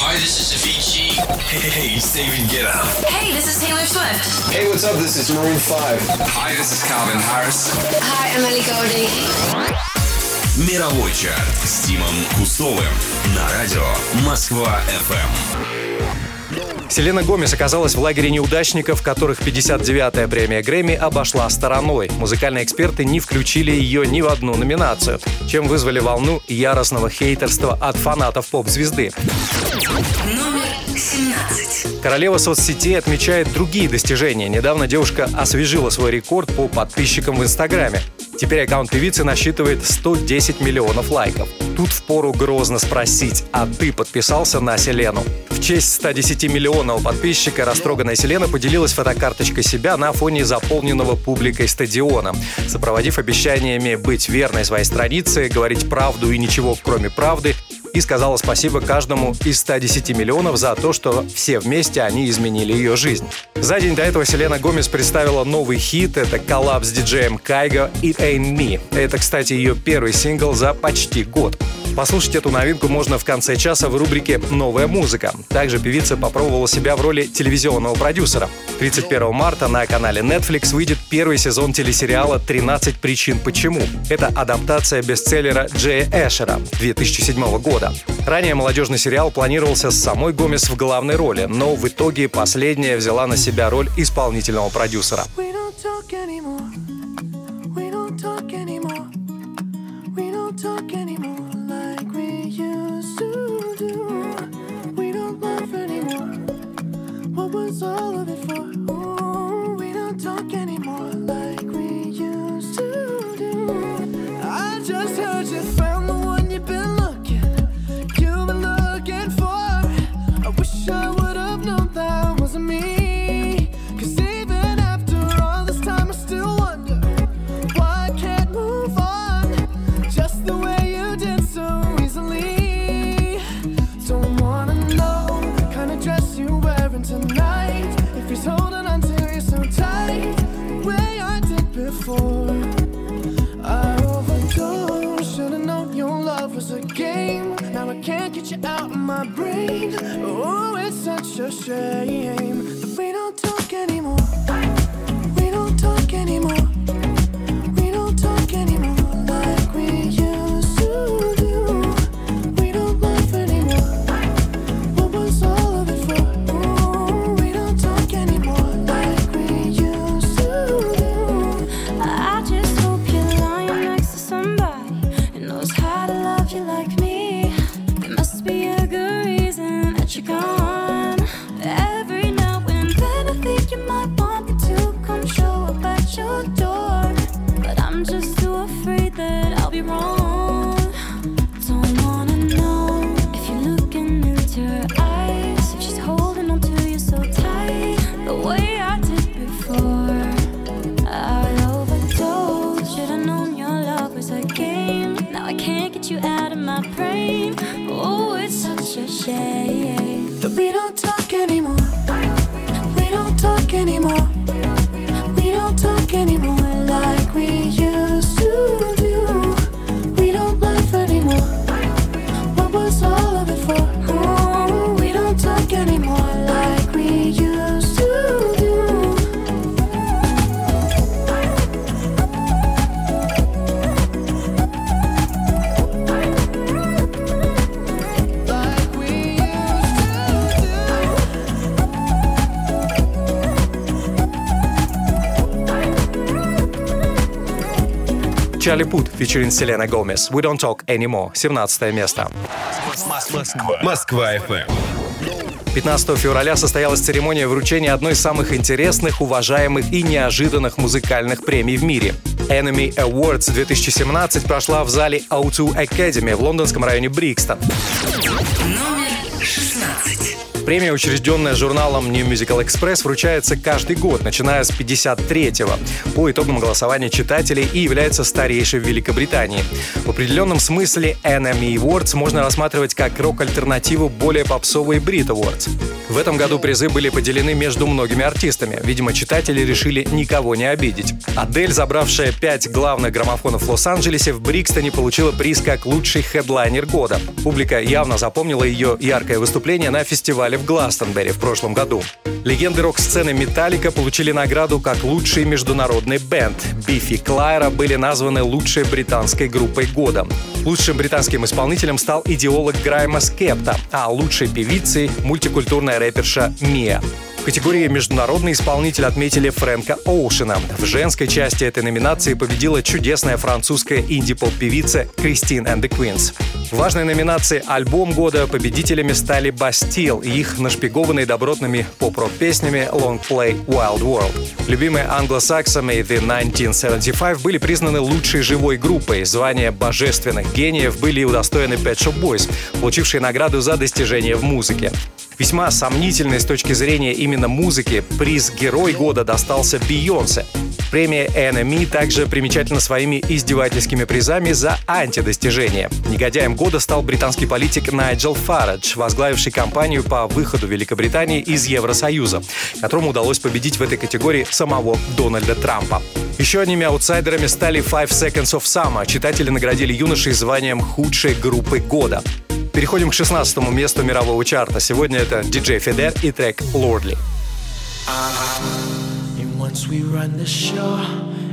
Hi, this is Avicii. Hey, it's David Guetta. Hey, this is Taylor Swift. Hey, what's up? This is Maroon 5. Hi, this is Calvin Harris. Hi, I'm Ellie Goulding. Мировой чарт с Тимом Кустовым на радио Москва FM. Селена Гомес оказалась в лагере неудачников, которых 59-я премия Грэмми обошла стороной. Музыкальные эксперты не включили ее ни в одну номинацию, чем вызвали волну яростного хейтерства от фанатов поп-звезды. Номер 17. Королева соцсетей отмечает другие достижения. Недавно девушка освежила свой рекорд по подписчикам в Инстаграме. Теперь аккаунт певицы насчитывает 110 миллионов лайков. Тут впору грозно спросить, а ты подписался на Селену? В честь 110 миллионного подписчика растроганная Селена поделилась фотокарточкой себя на фоне заполненного публикой стадиона. Сопроводив обещаниями быть верной своей странице, говорить правду и ничего кроме правды, и сказала спасибо каждому из 110 миллионов за то, что все вместе они изменили ее жизнь. За день до этого Селена Гомес представила новый хит. Это коллаб с диджеем Кайго «It Ain't Me». Это, кстати, ее первый сингл за почти год. Послушать эту новинку можно в конце часа в рубрике «Новая музыка». Также певица попробовала себя в роли телевизионного продюсера. 31 марта на канале Netflix выйдет первый сезон телесериала «13 причин почему». Это адаптация бестселлера Джея Эшера 2007 года. Ранее молодежный сериал планировался с самой Гомес в главной роли, но в итоге последняя взяла на себя роль исполнительного продюсера. Brain. Oh, it's such a shame Чарли Пут, featuring Селена Гомес. We don't talk anymore. 17 место. Москва FM. 15 февраля состоялась церемония вручения одной из самых интересных, уважаемых и неожиданных музыкальных премий в мире. Enemy Awards 2017 прошла в зале O2 Academy в лондонском районе Брикстон. Номер 16. Премия, учрежденная журналом New Musical Express, вручается каждый год, начиная с 53-го, по итогам голосования читателей и является старейшей в Великобритании. В определенном смысле Enemy Awards можно рассматривать как рок-альтернативу более попсовой Brit Awards. В этом году призы были поделены между многими артистами. Видимо, читатели решили никого не обидеть. Адель, забравшая пять главных граммофонов в Лос-Анджелесе, в Брикстоне получила приз как лучший хедлайнер года. Публика явно запомнила ее яркое выступление на фестивале в Гластонберри в прошлом году. Легенды рок-сцены Металлика получили награду как лучший международный бенд. Бифи Клайра были названы лучшей британской группой года. Лучшим британским исполнителем стал идеолог Грайма Скепта, а лучшей певицей — мультикультурная рэперша Мия. В категории «Международный исполнитель» отметили Фрэнка Оушена. В женской части этой номинации победила чудесная французская инди-поп-певица Кристин and the Queens. В важной номинации «Альбом года» победителями стали Бастил и их нашпигованные добротными поп-рок песнями Long Play Wild World. Любимые англосаксами The 1975 были признаны лучшей живой группой. Звание божественных гениев были удостоены Pet Shop Boys, получившие награду за достижения в музыке. Весьма сомнительный с точки зрения именно музыки приз «Герой года» достался Бейонсе. Премия NME также примечательна своими издевательскими призами за антидостижения. Негодяем года стал британский политик Найджел Фарадж, возглавивший кампанию по выходу Великобритании из Евросоюза, которому удалось победить в этой категории самого Дональда Трампа. Еще одними аутсайдерами стали Five Seconds of Summer. Читатели наградили юношей званием худшей группы года. Переходим к 16 месту мирового чарта. Сегодня это диджей Федер и трек «Lordly». Once we run the show,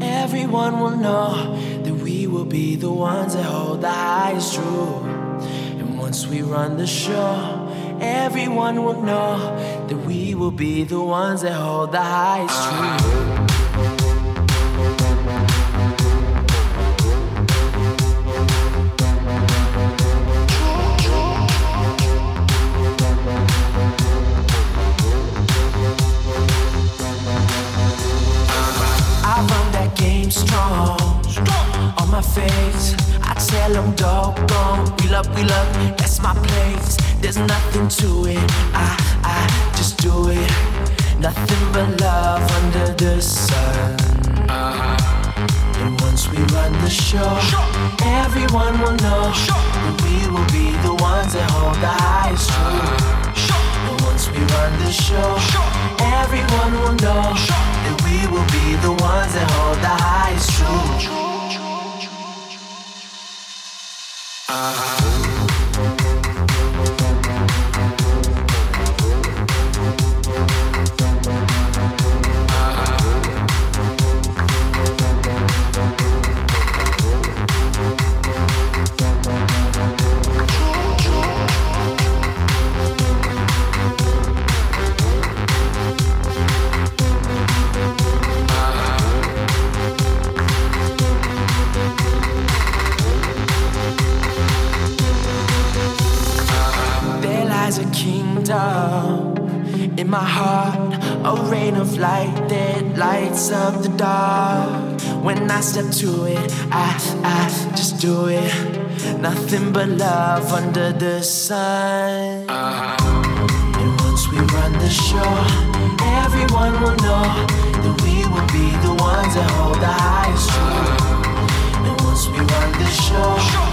everyone will know that we will be the ones that hold the highest truth. And once we run the show, everyone will know that we will be the ones that hold the highest truth. Game strong. On my face, I tell them doggone. We love, we love, that's my place. There's nothing to it. I, I just do it. Nothing but love under the sun. And once we run the show, everyone will know that we will be the ones that hold the highest truth. And once we run the show, everyone will know rain of light that lights up the dark. When I step to it, I, I just do it. Nothing but love under the sun. And once we run the show, everyone will know that we will be the ones that hold the highest truth. And once we run the show,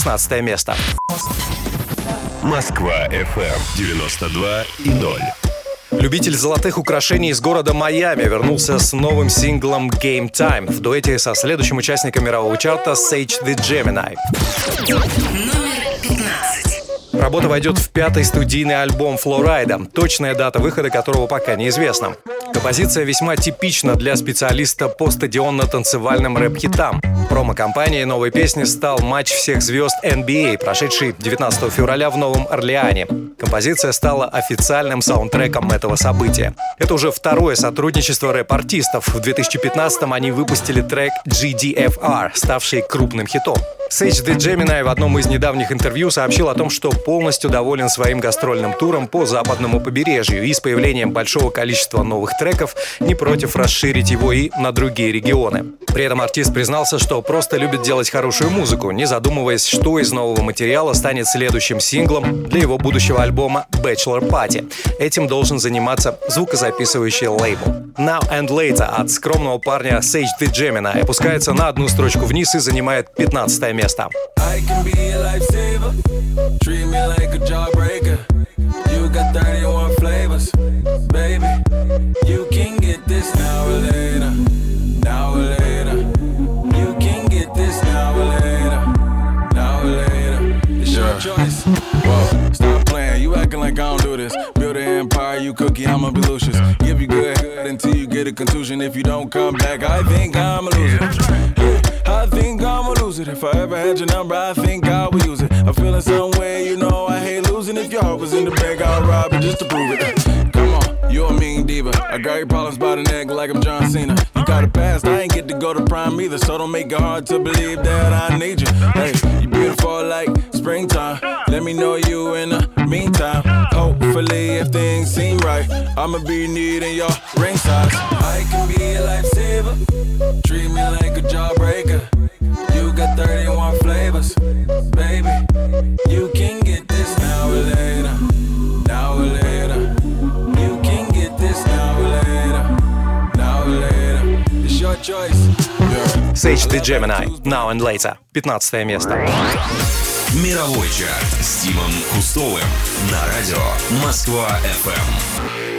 16 место. Москва FM 92 и 0. Любитель золотых украшений из города Майами вернулся с новым синглом Game Time в дуэте со следующим участником мирового чарта Sage the Gemini. Номер 15. Работа войдет в пятый студийный альбом Флорайда, точная дата выхода которого пока неизвестна. Композиция весьма типична для специалиста по стадионно-танцевальным рэп-хитам. Промо-компанией новой песни стал матч всех звезд NBA, прошедший 19 февраля в Новом Орлеане. Композиция стала официальным саундтреком этого события. Это уже второе сотрудничество рэп-артистов. В 2015-м они выпустили трек GDFR, ставший крупным хитом. Sage the Gemini в одном из недавних интервью сообщил о том, что полностью доволен своим гастрольным туром по западному побережью и с появлением большого количества новых треков не против расширить его и на другие регионы. При этом артист признался, что просто любит делать хорошую музыку, не задумываясь, что из нового материала станет следующим синглом для его будущего альбома Bachelor Party. Этим должен заниматься звукозаписывающий лейбл. Now and Later от скромного парня Sage the Gemini опускается на одну строчку вниз и занимает 15 место. I can be a. Me like a jawbreaker. You got 31 flavors, baby. You can get this now or later. Now or later. You can get this now or later. Now or later. It's your choice. Whoa, stop playing. You acting like I don't do this. Build an empire, you cookie, I'ma be Lucius. Give you good head until you get a contusion. If you don't come back, I think I'm a loser. It. If I ever had your number, I think I would use it. I'm feeling some way, you know I hate losing. If your heart was in the bag, I'll rob it just to prove it. Come on, you a mean diva. I got your problems by the neck like I'm John Cena. You got a past, I ain't get to go to prime either. So don't make it hard to believe that I need you. Hey, you beautiful like springtime. Let me know you in the meantime. Hopefully, if things seem right, I'ma be needing your ring size. I can be a lifesaver. Treat me like a jawbreaker. You got 31 flavors, baby. You can get this now or later. Now or later. You can get this now or later. Now or later. It's your choice. Sage the Gemini, Now and Later, 15 место. Мировой чарт с Тимом Кустовым на радио Москва FM.